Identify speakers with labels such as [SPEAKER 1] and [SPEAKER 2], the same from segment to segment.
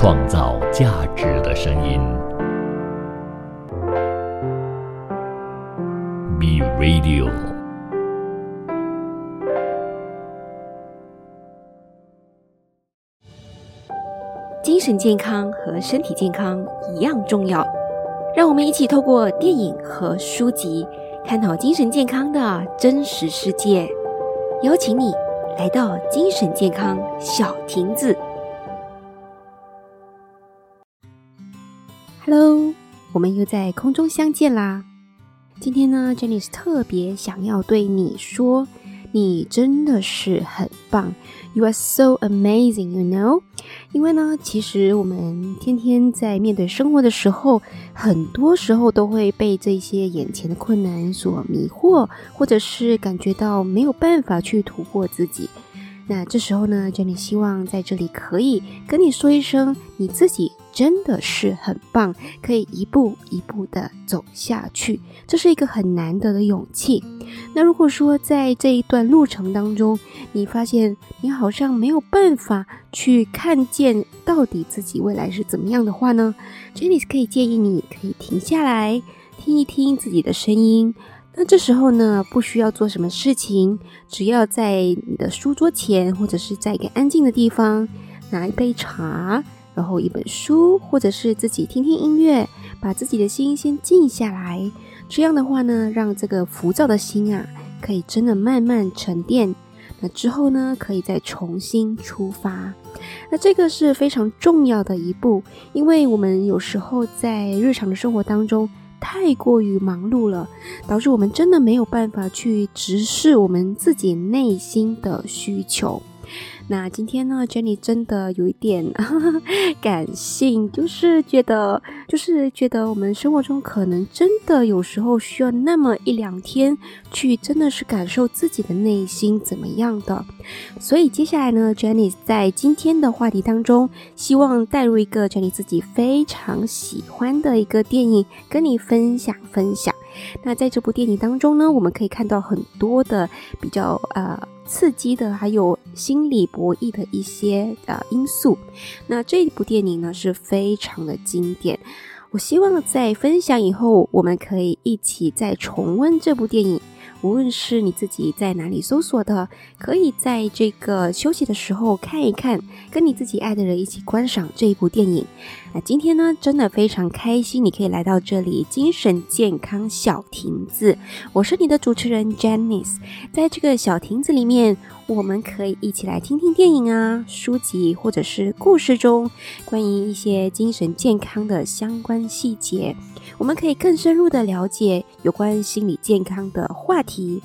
[SPEAKER 1] 创造价值的声音。B Radio。
[SPEAKER 2] 精神健康和身体健康一样重要，让我们一起透过电影和书籍，探讨精神健康的真实世界。邀请你来到精神健康小亭子。Hello，我们又在空中相见啦！今天呢，Jenny 是特别想要对你说，你真的是很棒，You are so amazing，you know。因为呢，其实我们天天在面对生活的时候，很多时候都会被这些眼前的困难所迷惑，或者是感觉到没有办法去突破自己。那这时候呢，Jenny 希望在这里可以跟你说一声，你自己真的是很棒，可以一步一步的走下去，这是一个很难得的勇气。那如果说在这一段路程当中，你发现你好像没有办法去看见到底自己未来是怎么样的话呢，Jenny 可以建议你可以停下来听一听自己的声音。那这时候呢，不需要做什么事情，只要在你的书桌前，或者是在一个安静的地方，拿一杯茶，然后一本书，或者是自己听听音乐，把自己的心先静下来。这样的话呢，让这个浮躁的心啊，可以真的慢慢沉淀。那之后呢，可以再重新出发。那这个是非常重要的一步，因为我们有时候在日常的生活当中。太过于忙碌了，导致我们真的没有办法去直视我们自己内心的需求。那今天呢，Jenny 真的有一点 感性，就是觉得，就是觉得我们生活中可能真的有时候需要那么一两天，去真的是感受自己的内心怎么样的。所以接下来呢，Jenny 在今天的话题当中，希望带入一个 Jenny 自己非常喜欢的一个电影，跟你分享分享。那在这部电影当中呢，我们可以看到很多的比较呃刺激的，还有心理博弈的一些呃因素。那这一部电影呢是非常的经典。我希望在分享以后，我们可以一起再重温这部电影。无论是你自己在哪里搜索的，可以在这个休息的时候看一看，跟你自己爱的人一起观赏这一部电影。那今天呢，真的非常开心，你可以来到这里精神健康小亭子。我是你的主持人 Janice，在这个小亭子里面，我们可以一起来听听电影啊、书籍或者是故事中关于一些精神健康的相关细节。我们可以更深入的了解有关心理健康的话题。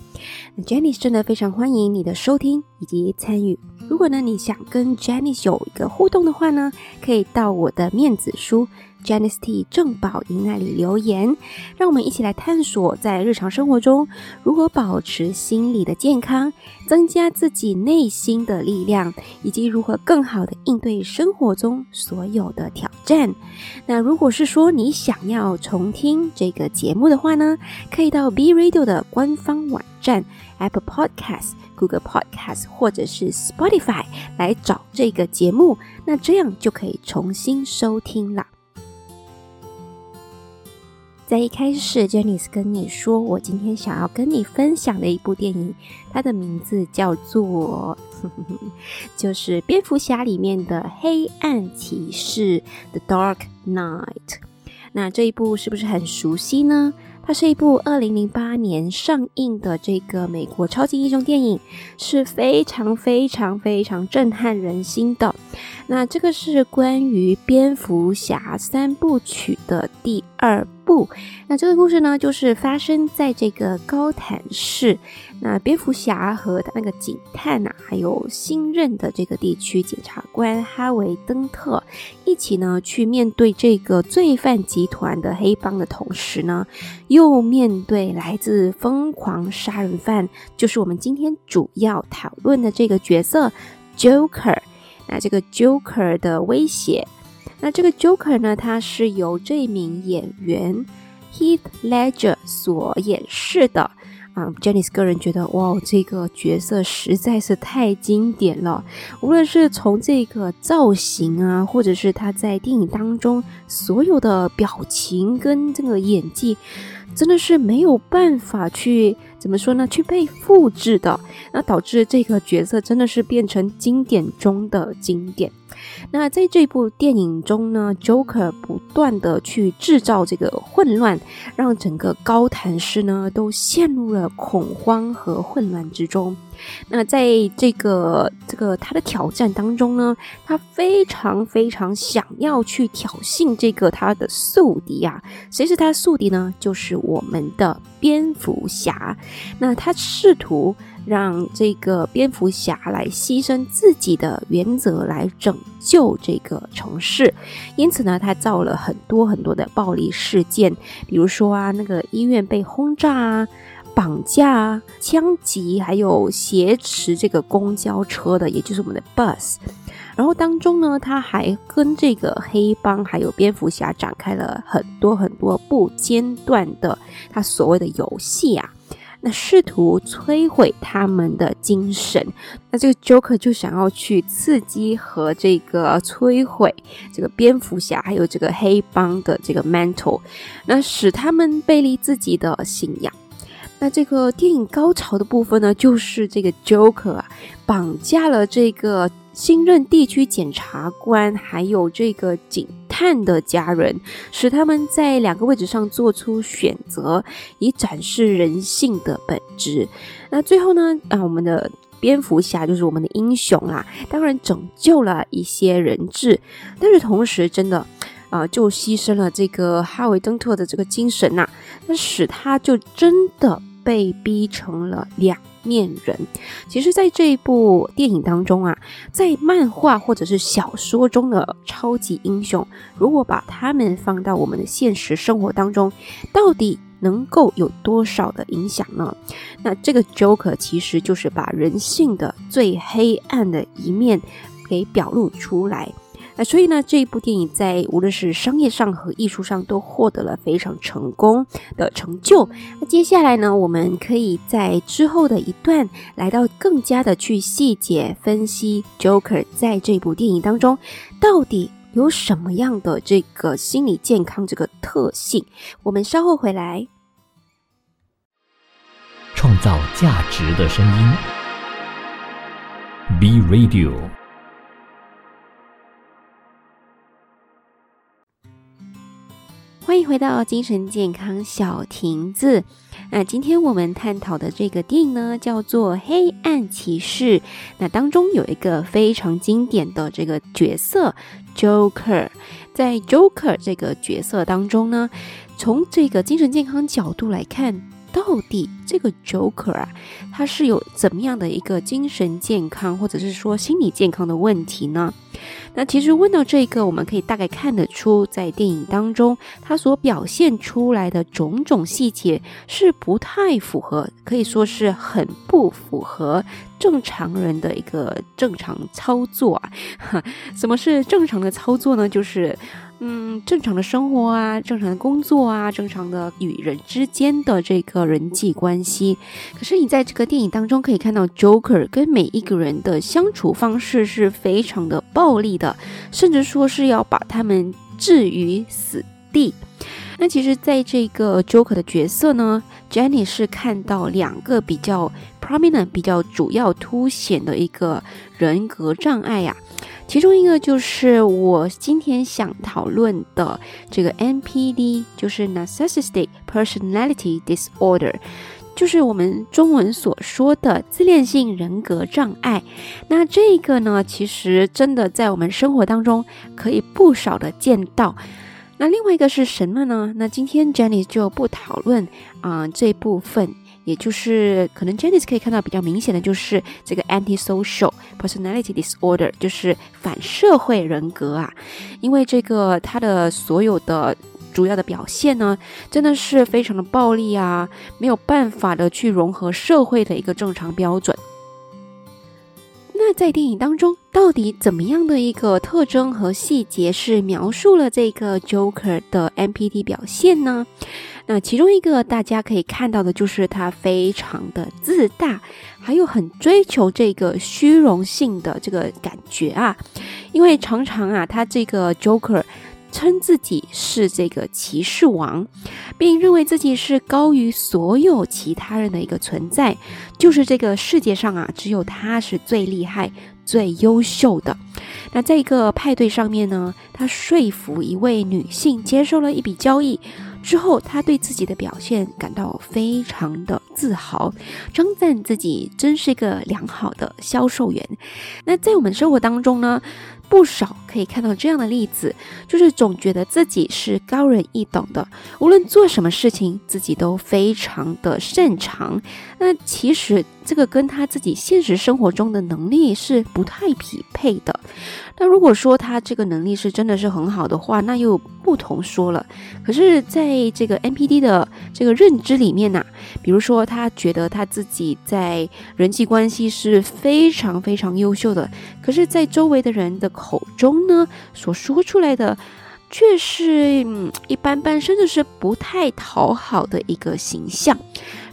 [SPEAKER 2] 那 Jenny 真的非常欢迎你的收听以及参与。如果呢你想跟 Jenny 有一个互动的话呢，可以到我的面子书。Janice T 正宝仪那里留言，让我们一起来探索在日常生活中如何保持心理的健康，增加自己内心的力量，以及如何更好的应对生活中所有的挑战。那如果是说你想要重听这个节目的话呢，可以到 B Radio 的官方网站、Apple Podcast、Google Podcast 或者是 Spotify 来找这个节目，那这样就可以重新收听了。在一开始，Jenny 跟你说，我今天想要跟你分享的一部电影，它的名字叫做，就是蝙蝠侠里面的黑暗骑士 The Dark Knight。那这一部是不是很熟悉呢？它是一部二零零八年上映的这个美国超级英雄电影，是非常非常非常震撼人心的。那这个是关于蝙蝠侠三部曲的第二部。那这个故事呢，就是发生在这个高坦市。那蝙蝠侠和他那个警探呐，还有新任的这个地区检察官哈维登特一起呢，去面对这个罪犯集团的黑帮的同时呢，又面对来自疯狂杀人犯，就是我们今天主要讨论的这个角色 Joker。那这个 Joker 的威胁，那这个 Joker 呢，他是由这名演员 Heath Ledger 所演饰的，啊，Jenny 个人觉得，哇，这个角色实在是太经典了。无论是从这个造型啊，或者是他在电影当中所有的表情跟这个演技。真的是没有办法去怎么说呢？去被复制的，那导致这个角色真的是变成经典中的经典。那在这部电影中呢，Joker 不断的去制造这个混乱，让整个高谭市呢都陷入了恐慌和混乱之中。那在这个这个他的挑战当中呢，他非常非常想要去挑衅这个他的宿敌啊。谁是他的宿敌呢？就是我们的蝙蝠侠。那他试图。让这个蝙蝠侠来牺牲自己的原则来拯救这个城市，因此呢，他造了很多很多的暴力事件，比如说啊，那个医院被轰炸啊、绑架啊、枪击，还有挟持这个公交车的，也就是我们的 bus。然后当中呢，他还跟这个黑帮还有蝙蝠侠展开了很多很多不间断的他所谓的游戏啊。那试图摧毁他们的精神，那这个 Joker 就想要去刺激和这个摧毁这个蝙蝠侠还有这个黑帮的这个 mental，那使他们背离自己的信仰。那这个电影高潮的部分呢，就是这个 Joker 啊绑架了这个。新任地区检察官还有这个警探的家人，使他们在两个位置上做出选择，以展示人性的本质。那最后呢？啊，我们的蝙蝠侠就是我们的英雄啦，当然拯救了一些人质，但是同时真的啊，就牺牲了这个哈维·登特的这个精神呐，那使他就真的被逼成了两。面人，其实，在这一部电影当中啊，在漫画或者是小说中的超级英雄，如果把他们放到我们的现实生活当中，到底能够有多少的影响呢？那这个 Joker 其实就是把人性的最黑暗的一面给表露出来。那所以呢，这一部电影在无论是商业上和艺术上都获得了非常成功的成就。那接下来呢，我们可以在之后的一段来到更加的去细节分析 Joker 在这部电影当中到底有什么样的这个心理健康这个特性。我们稍后回来，
[SPEAKER 1] 创造价值的声音，B Radio。
[SPEAKER 2] 欢迎回到精神健康小亭子。那今天我们探讨的这个电影呢，叫做《黑暗骑士》。那当中有一个非常经典的这个角色 Joker。在 Joker 这个角色当中呢，从这个精神健康角度来看，到底这个 Joker 啊，他是有怎么样的一个精神健康或者是说心理健康的问题呢？那其实问到这个，我们可以大概看得出，在电影当中，他所表现出来的种种细节是不太符合，可以说是很不符合正常人的一个正常操作啊。什么是正常的操作呢？就是。嗯，正常的生活啊，正常的工作啊，正常的与人之间的这个人际关系。可是你在这个电影当中可以看到，Joker 跟每一个人的相处方式是非常的暴力的，甚至说是要把他们置于死地。那其实，在这个 Joker 的角色呢，Jenny 是看到两个比较 prominent、比较主要凸显的一个人格障碍呀。其中一个就是我今天想讨论的这个 NPD，就是 Narcissistic Personality Disorder，就是我们中文所说的自恋性人格障碍。那这个呢，其实真的在我们生活当中可以不少的见到。那另外一个是什么呢？那今天 Jenny 就不讨论啊这部分。也就是可能 Janice 可以看到比较明显的就是这个 anti-social personality disorder，就是反社会人格啊。因为这个他的所有的主要的表现呢，真的是非常的暴力啊，没有办法的去融合社会的一个正常标准。那在电影当中，到底怎么样的一个特征和细节是描述了这个 Joker 的 NPD 表现呢？那其中一个大家可以看到的就是他非常的自大，还有很追求这个虚荣性的这个感觉啊，因为常常啊，他这个 Joker。称自己是这个骑士王，并认为自己是高于所有其他人的一个存在，就是这个世界上啊，只有他是最厉害、最优秀的。那在一个派对上面呢，他说服一位女性接受了一笔交易之后，他对自己的表现感到非常的自豪，称赞自己真是一个良好的销售员。那在我们生活当中呢？不少可以看到这样的例子，就是总觉得自己是高人一等的，无论做什么事情，自己都非常的擅长。那其实这个跟他自己现实生活中的能力是不太匹配的。那如果说他这个能力是真的是很好的话，那又不同说了。可是，在这个 NPD 的这个认知里面呢，比如说他觉得他自己在人际关系是非常非常优秀的，可是，在周围的人的口中呢，所说出来的却是嗯一般般，甚至是不太讨好的一个形象。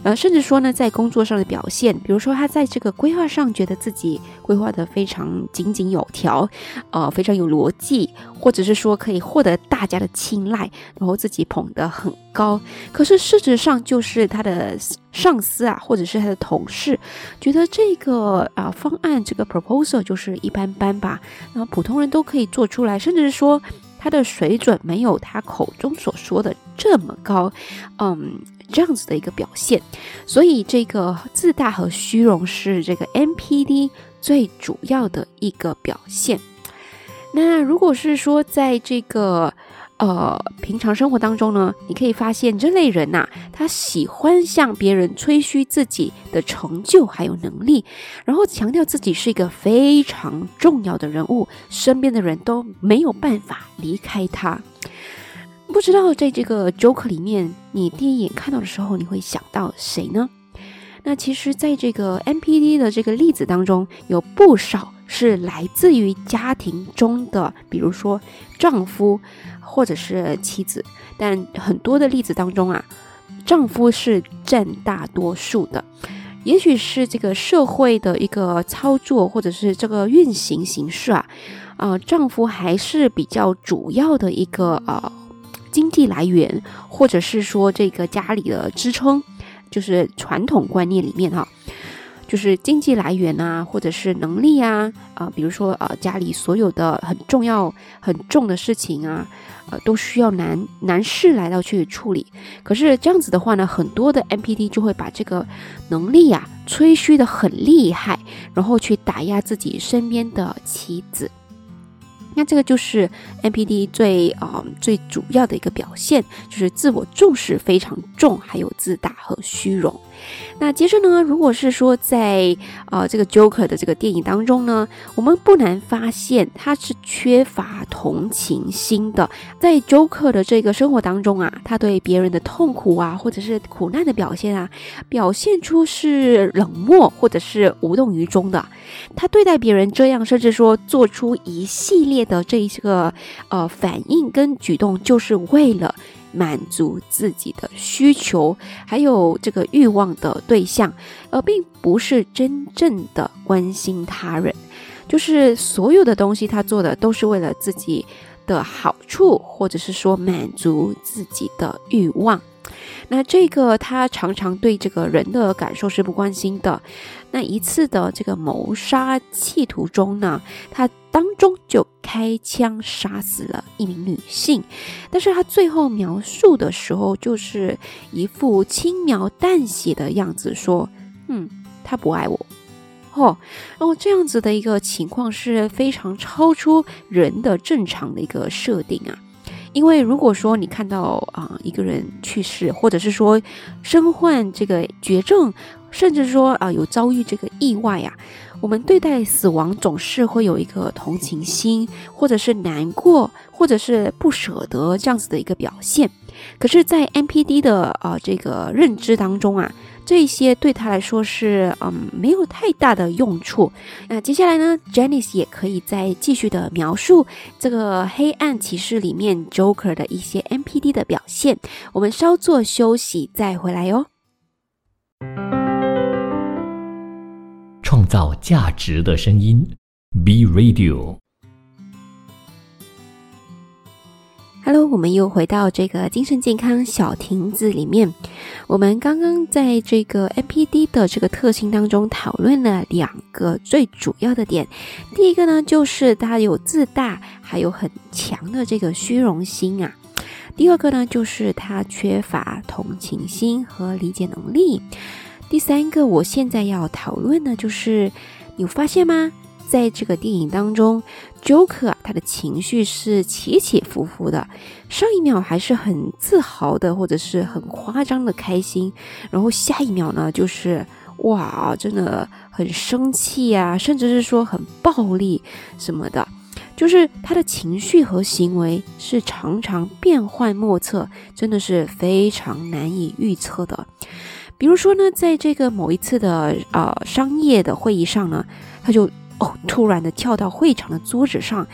[SPEAKER 2] 呃，甚至说呢，在工作上的表现，比如说他在这个规划上觉得自己规划的非常井井有条，呃，非常有逻辑，或者是说可以获得大家的青睐，然后自己捧得很高。可是事实上，就是他的上司啊，或者是他的同事，觉得这个啊方案这个 proposal 就是一般般吧，然后普通人都可以做出来，甚至是说他的水准没有他口中所说的这么高，嗯。这样子的一个表现，所以这个自大和虚荣是这个 NPD 最主要的一个表现。那如果是说在这个呃平常生活当中呢，你可以发现这类人呐，他喜欢向别人吹嘘自己的成就还有能力，然后强调自己是一个非常重要的人物，身边的人都没有办法离开他。不知道在这个 Joker 里面，你第一眼看到的时候，你会想到谁呢？那其实，在这个 NPD 的这个例子当中，有不少是来自于家庭中的，比如说丈夫或者是妻子。但很多的例子当中啊，丈夫是占大多数的。也许是这个社会的一个操作，或者是这个运行形式啊，啊，丈夫还是比较主要的一个呃。经济来源，或者是说这个家里的支撑，就是传统观念里面哈，就是经济来源啊，或者是能力啊，啊，比如说呃家里所有的很重要、很重的事情啊，呃，都需要男男士来到去处理。可是这样子的话呢，很多的 MPT 就会把这个能力呀吹嘘的很厉害，然后去打压自己身边的妻子。那这个就是 NPD 最啊最主要的一个表现，就是自我重视非常重，还有自大和虚荣。那接着呢，如果是说在呃这个 Joker 的这个电影当中呢，我们不难发现他是缺乏同情心的。在 Joker 的这个生活当中啊，他对别人的痛苦啊，或者是苦难的表现啊，表现出是冷漠或者是无动于衷的。他对待别人这样，甚至说做出一系列的这一个呃反应跟举动，就是为了。满足自己的需求，还有这个欲望的对象，而并不是真正的关心他人。就是所有的东西，他做的都是为了自己的好处，或者是说满足自己的欲望。那这个他常常对这个人的感受是不关心的。那一次的这个谋杀企图中呢，他当中就开枪杀死了一名女性，但是他最后描述的时候，就是一副轻描淡写的样子，说：“嗯，他不爱我。”哦，然后这样子的一个情况是非常超出人的正常的一个设定啊。因为如果说你看到啊一个人去世，或者是说身患这个绝症，甚至说啊有遭遇这个意外呀，我们对待死亡总是会有一个同情心，或者是难过，或者是不舍得这样子的一个表现。可是，在 NPD 的啊这个认知当中啊，这些对他来说是嗯没有太大的用处。那接下来呢，Janice 也可以再继续的描述这个黑暗骑士里面 Joker 的一些 NPD 的表现。我们稍作休息再回来哟。
[SPEAKER 1] 创造价值的声音，B Radio。
[SPEAKER 2] Hello，我们又回到这个精神健康小亭子里面。我们刚刚在这个 NPD 的这个特性当中讨论了两个最主要的点。第一个呢，就是它有自大，还有很强的这个虚荣心啊。第二个呢，就是他缺乏同情心和理解能力。第三个，我现在要讨论的，就是你发现吗？在这个电影当中，Joker 啊，他的情绪是起起伏伏的。上一秒还是很自豪的，或者是很夸张的开心，然后下一秒呢，就是哇，真的很生气啊，甚至是说很暴力什么的。就是他的情绪和行为是常常变幻莫测，真的是非常难以预测的。比如说呢，在这个某一次的呃商业的会议上呢，他就哦突然的跳到会场的桌子上，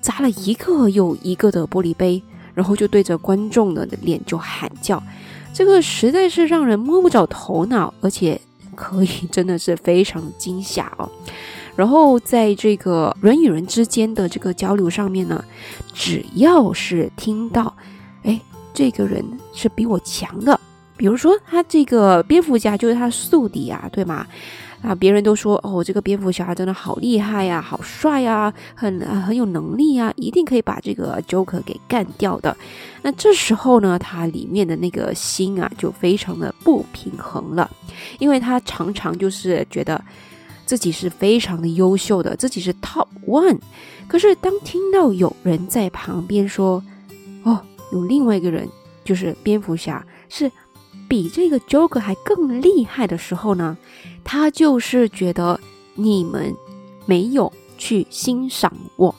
[SPEAKER 2] 砸了一个又一个的玻璃杯，然后就对着观众的脸就喊叫，这个实在是让人摸不着头脑，而且可以真的是非常惊吓哦。然后在这个人与人之间的这个交流上面呢，只要是听到，哎，这个人是比我强的。比如说，他这个蝙蝠侠就是他宿敌啊，对吗？啊，别人都说哦，这个蝙蝠侠真的好厉害呀，好帅呀，很很有能力啊，一定可以把这个 Joker 给干掉的。那这时候呢，他里面的那个心啊，就非常的不平衡了，因为他常常就是觉得自己是非常的优秀的，自己是 Top One。可是当听到有人在旁边说，哦，有另外一个人就是蝙蝠侠是。比这个 Joker 还更厉害的时候呢，他就是觉得你们没有去欣赏我。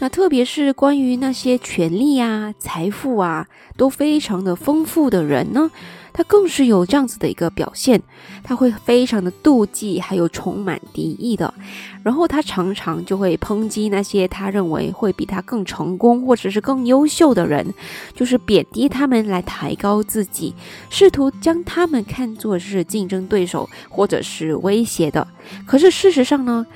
[SPEAKER 2] 那特别是关于那些权力啊、财富啊都非常的丰富的人呢。他更是有这样子的一个表现，他会非常的妒忌，还有充满敌意的。然后他常常就会抨击那些他认为会比他更成功或者是更优秀的人，就是贬低他们来抬高自己，试图将他们看作是竞争对手或者是威胁的。可是事实上呢，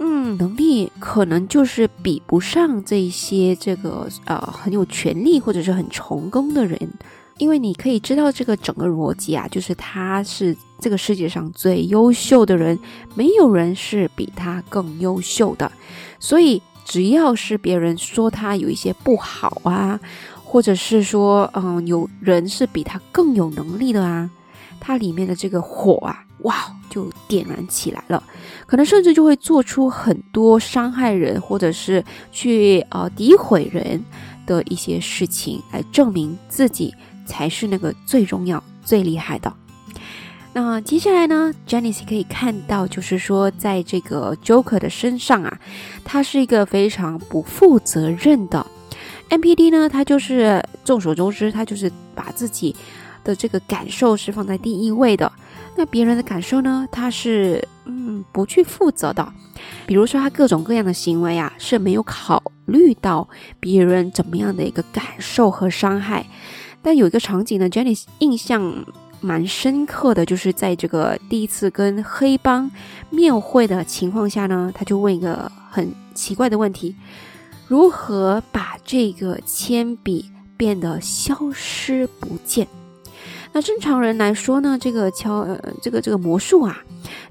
[SPEAKER 2] 嗯，能力可能就是比不上这些这个呃很有权力或者是很成功的人。因为你可以知道这个整个逻辑啊，就是他是这个世界上最优秀的人，没有人是比他更优秀的。所以只要是别人说他有一些不好啊，或者是说嗯有人是比他更有能力的啊，他里面的这个火啊，哇就点燃起来了，可能甚至就会做出很多伤害人或者是去呃诋毁人的一些事情，来证明自己。才是那个最重要、最厉害的。那接下来呢，Janice 可以看到，就是说，在这个 Joker 的身上啊，他是一个非常不负责任的 NPD 呢。他就是众所周知，他就是把自己的这个感受是放在第一位的。那别人的感受呢，他是嗯不去负责的。比如说，他各种各样的行为啊，是没有考虑到别人怎么样的一个感受和伤害。但有一个场景呢，Jenny 印象蛮深刻的，就是在这个第一次跟黑帮面会的情况下呢，他就问一个很奇怪的问题：如何把这个铅笔变得消失不见？那正常人来说呢，这个敲呃这个这个魔术啊，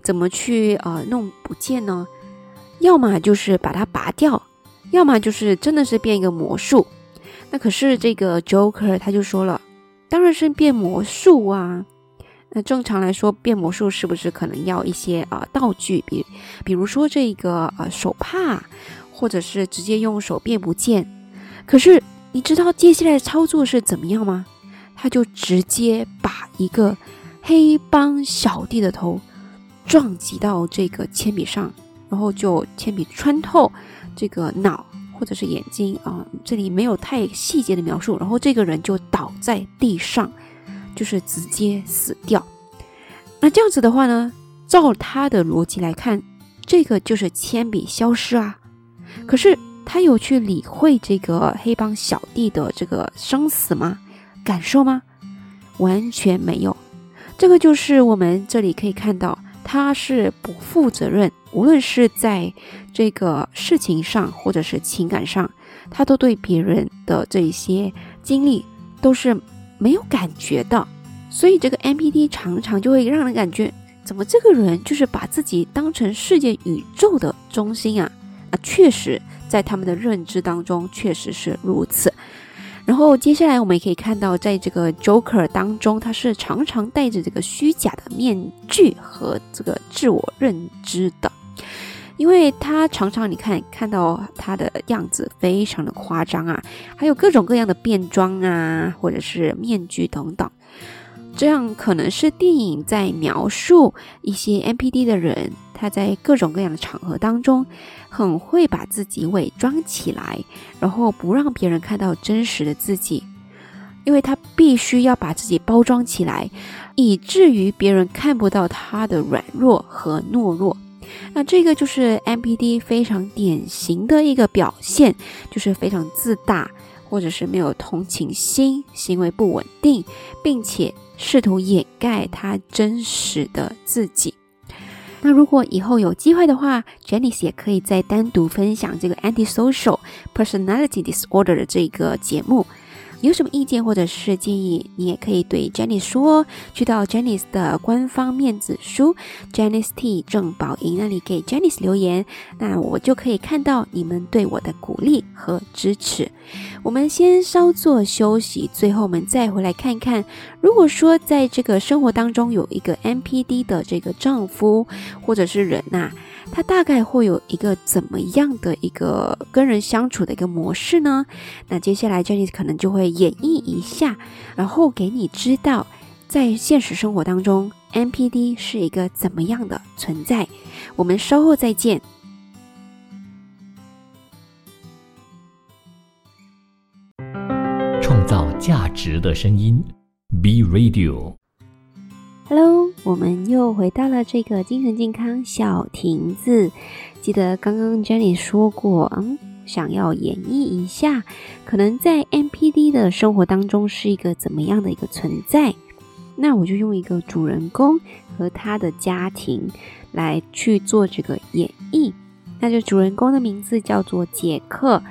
[SPEAKER 2] 怎么去呃弄不见呢？要么就是把它拔掉，要么就是真的是变一个魔术。那可是这个 Joker 他就说了，当然是变魔术啊。那正常来说，变魔术是不是可能要一些啊道具，比比如说这个呃手帕，或者是直接用手变不见？可是你知道接下来的操作是怎么样吗？他就直接把一个黑帮小弟的头撞击到这个铅笔上，然后就铅笔穿透这个脑。或者是眼睛啊，这里没有太细节的描述。然后这个人就倒在地上，就是直接死掉。那这样子的话呢，照他的逻辑来看，这个就是铅笔消失啊。可是他有去理会这个黑帮小弟的这个生死吗？感受吗？完全没有。这个就是我们这里可以看到，他是不负责任，无论是在这个事情上或者是情感上，他都对别人的这些经历都是没有感觉的。所以这个 MPD 常常就会让人感觉，怎么这个人就是把自己当成世界宇宙的中心啊？啊，确实在他们的认知当中确实是如此。然后接下来我们也可以看到，在这个 Joker 当中，他是常常戴着这个虚假的面具和这个自我认知的，因为他常常你看看到他的样子非常的夸张啊，还有各种各样的变装啊，或者是面具等等。这样可能是电影在描述一些 NPD 的人，他在各种各样的场合当中，很会把自己伪装起来，然后不让别人看到真实的自己，因为他必须要把自己包装起来，以至于别人看不到他的软弱和懦弱。那这个就是 NPD 非常典型的一个表现，就是非常自大，或者是没有同情心，行为不稳定，并且。试图掩盖他真实的自己。那如果以后有机会的话，Janice 也可以再单独分享这个 antisocial personality disorder 的这个节目。有什么意见或者是建议，你也可以对 Jenny 说，去到 Jenny 的官方面子书 Jenny T 郑宝仪那里给 Jenny 留言，那我就可以看到你们对我的鼓励和支持。我们先稍作休息，最后我们再回来看看，如果说在这个生活当中有一个 NPD 的这个丈夫或者是人呐。他大概会有一个怎么样的一个跟人相处的一个模式呢？那接下来 Jenny 可能就会演绎一下，然后给你知道，在现实生活当中，NPD 是一个怎么样的存在。我们稍后再见。
[SPEAKER 1] 创造价值的声音，B Radio。
[SPEAKER 2] Hello，我们又回到了这个精神健康小亭子。记得刚刚 Jenny 说过，嗯，想要演绎一下，可能在 MPD 的生活当中是一个怎么样的一个存在。那我就用一个主人公和他的家庭来去做这个演绎。那就主人公的名字叫做杰克。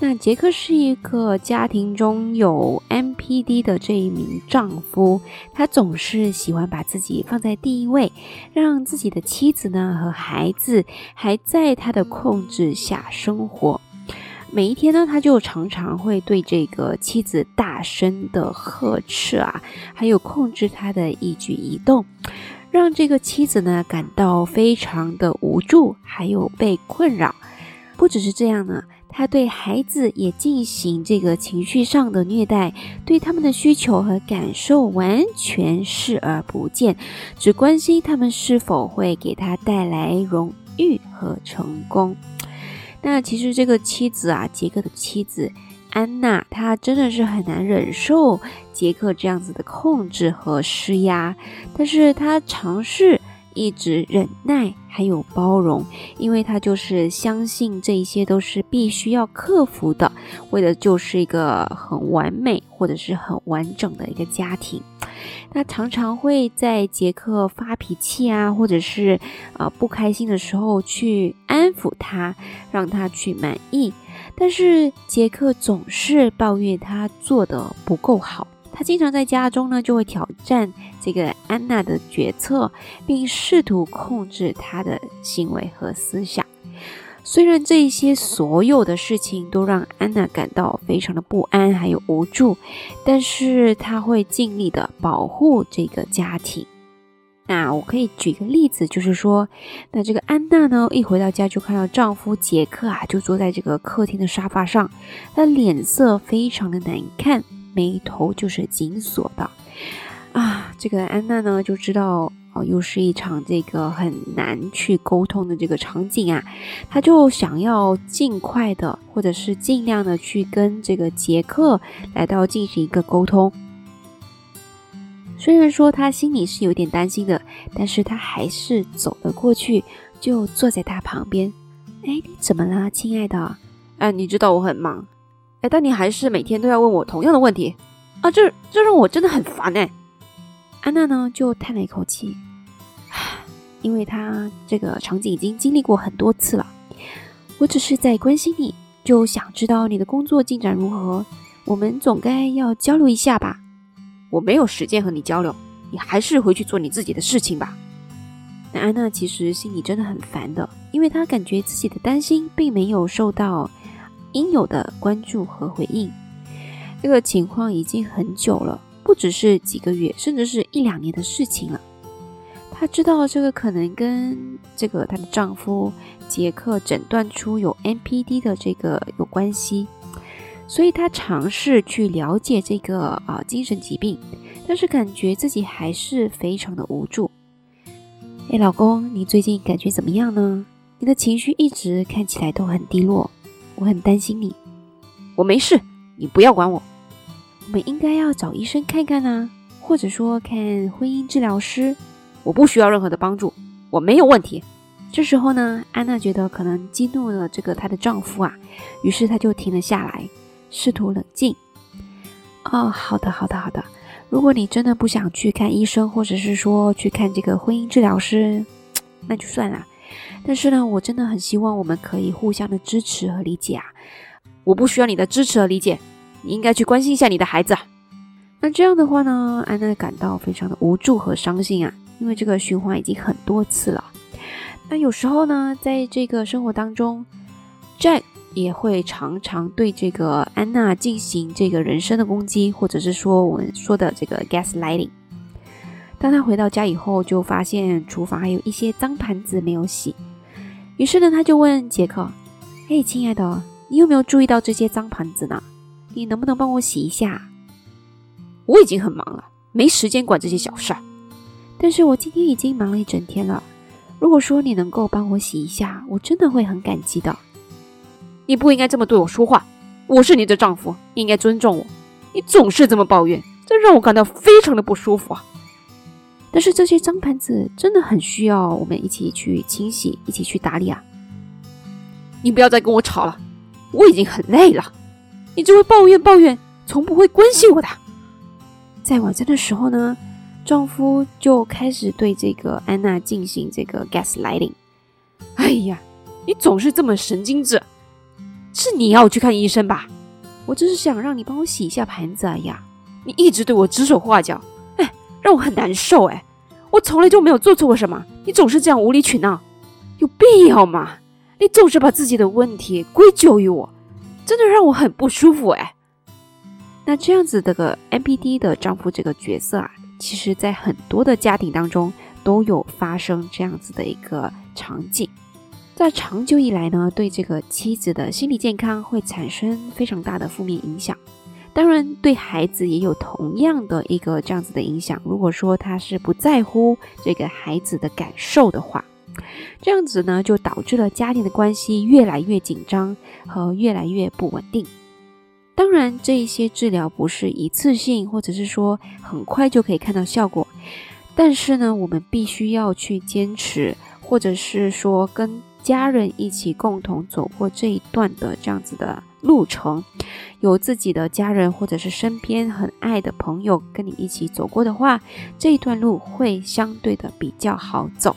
[SPEAKER 2] 那杰克是一个家庭中有 MPD 的这一名丈夫，他总是喜欢把自己放在第一位，让自己的妻子呢和孩子还在他的控制下生活。每一天呢，他就常常会对这个妻子大声的呵斥啊，还有控制他的一举一动，让这个妻子呢感到非常的无助，还有被困扰。不只是这样呢。他对孩子也进行这个情绪上的虐待，对他们的需求和感受完全视而不见，只关心他们是否会给他带来荣誉和成功。那其实这个妻子啊，杰克的妻子安娜，她真的是很难忍受杰克这样子的控制和施压，但是她尝试。一直忍耐，还有包容，因为他就是相信这一些都是必须要克服的，为的就是一个很完美或者是很完整的一个家庭。他常常会在杰克发脾气啊，或者是啊不开心的时候去安抚他，让他去满意。但是杰克总是抱怨他做的不够好。他经常在家中呢，就会挑战这个安娜的决策，并试图控制她的行为和思想。虽然这些所有的事情都让安娜感到非常的不安，还有无助，但是她会尽力的保护这个家庭。那我可以举个例子，就是说，那这个安娜呢，一回到家就看到丈夫杰克啊，就坐在这个客厅的沙发上，他脸色非常的难看。眉头就是紧锁的啊！这个安娜呢就知道哦，又是一场这个很难去沟通的这个场景啊，她就想要尽快的，或者是尽量的去跟这个杰克来到进行一个沟通。虽然说他心里是有点担心的，但是他还是走了过去，就坐在他旁边。哎，你怎么了，亲爱的？
[SPEAKER 3] 哎，你知道我很忙，哎，但你还是每天都要问我同样的问题啊，这这让我真的很烦哎。
[SPEAKER 2] 安娜呢，就叹了一口气，因为她这个场景已经经历过很多次了。我只是在关心你，就想知道你的工作进展如何。我们总该要交流一下吧。
[SPEAKER 3] 我没有时间和你交流，你还是回去做你自己的事情吧。
[SPEAKER 2] 那安娜其实心里真的很烦的，因为她感觉自己的担心并没有受到应有的关注和回应。这个情况已经很久了，不只是几个月，甚至是一两年的事情了。她知道这个可能跟这个她的丈夫杰克诊断出有 NPD 的这个有关系。所以她尝试去了解这个啊精神疾病，但是感觉自己还是非常的无助。哎，老公，你最近感觉怎么样呢？你的情绪一直看起来都很低落，我很担心你。
[SPEAKER 3] 我没事，你不要管我。
[SPEAKER 2] 我们应该要找医生看看啊，或者说看婚姻治疗师。
[SPEAKER 3] 我不需要任何的帮助，我没有问题。
[SPEAKER 2] 这时候呢，安娜觉得可能激怒了这个她的丈夫啊，于是她就停了下来。试图冷静。哦，好的，好的，好的。如果你真的不想去看医生，或者是说去看这个婚姻治疗师，那就算了。但是呢，我真的很希望我们可以互相的支持和理解啊！
[SPEAKER 3] 我不需要你的支持和理解，你应该去关心一下你的孩子。
[SPEAKER 2] 那这样的话呢，安娜感到非常的无助和伤心啊，因为这个循环已经很多次了。那有时候呢，在这个生活当中，Jack。也会常常对这个安娜进行这个人身的攻击，或者是说我们说的这个 gaslighting。当他回到家以后，就发现厨房还有一些脏盘子没有洗，于是呢，他就问杰克：“嘿，亲爱的，你有没有注意到这些脏盘子呢？你能不能帮我洗一下？
[SPEAKER 3] 我已经很忙了，没时间管这些小事儿。
[SPEAKER 2] 但是我今天已经忙了一整天了。如果说你能够帮我洗一下，我真的会很感激的。”
[SPEAKER 3] 你不应该这么对我说话，我是你的丈夫，应该尊重我。你总是这么抱怨，这让我感到非常的不舒服啊！
[SPEAKER 2] 但是这些脏盘子真的很需要我们一起去清洗，一起去打理啊！
[SPEAKER 3] 你不要再跟我吵了，我已经很累了。你只会抱怨抱怨，从不会关心我的。
[SPEAKER 2] 在晚餐的时候呢，丈夫就开始对这个安娜进行这个 gaslighting。
[SPEAKER 3] 哎呀，你总是这么神经质。是你要去看医生吧？
[SPEAKER 2] 我只是想让你帮我洗一下盘子而已。
[SPEAKER 3] 你一直对我指手画脚，让我很难受。哎，我从来就没有做错过什么，你总是这样无理取闹，有必要吗？你总是把自己的问题归咎于我，真的让我很不舒服。哎，
[SPEAKER 2] 那这样子的个 NPD 的丈夫这个角色啊，其实在很多的家庭当中都有发生这样子的一个场景。在长久以来呢，对这个妻子的心理健康会产生非常大的负面影响。当然，对孩子也有同样的一个这样子的影响。如果说他是不在乎这个孩子的感受的话，这样子呢，就导致了家庭的关系越来越紧张和越来越不稳定。当然，这一些治疗不是一次性，或者是说很快就可以看到效果。但是呢，我们必须要去坚持，或者是说跟。家人一起共同走过这一段的这样子的路程，有自己的家人或者是身边很爱的朋友跟你一起走过的话，这一段路会相对的比较好走。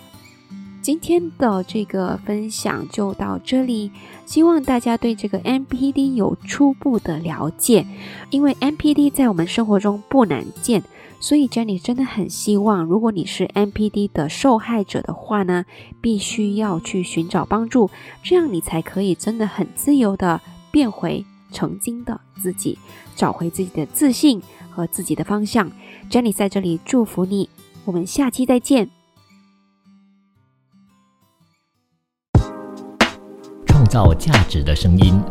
[SPEAKER 2] 今天的这个分享就到这里，希望大家对这个 NPD 有初步的了解，因为 NPD 在我们生活中不难见。所以，Jenny 真的很希望，如果你是 NPD 的受害者的话呢，必须要去寻找帮助，这样你才可以真的很自由的变回曾经的自己，找回自己的自信和自己的方向。Jenny 在这里祝福你，我们下期再见。
[SPEAKER 1] 创造价值的声音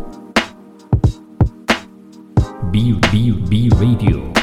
[SPEAKER 1] ，B U B U B Radio。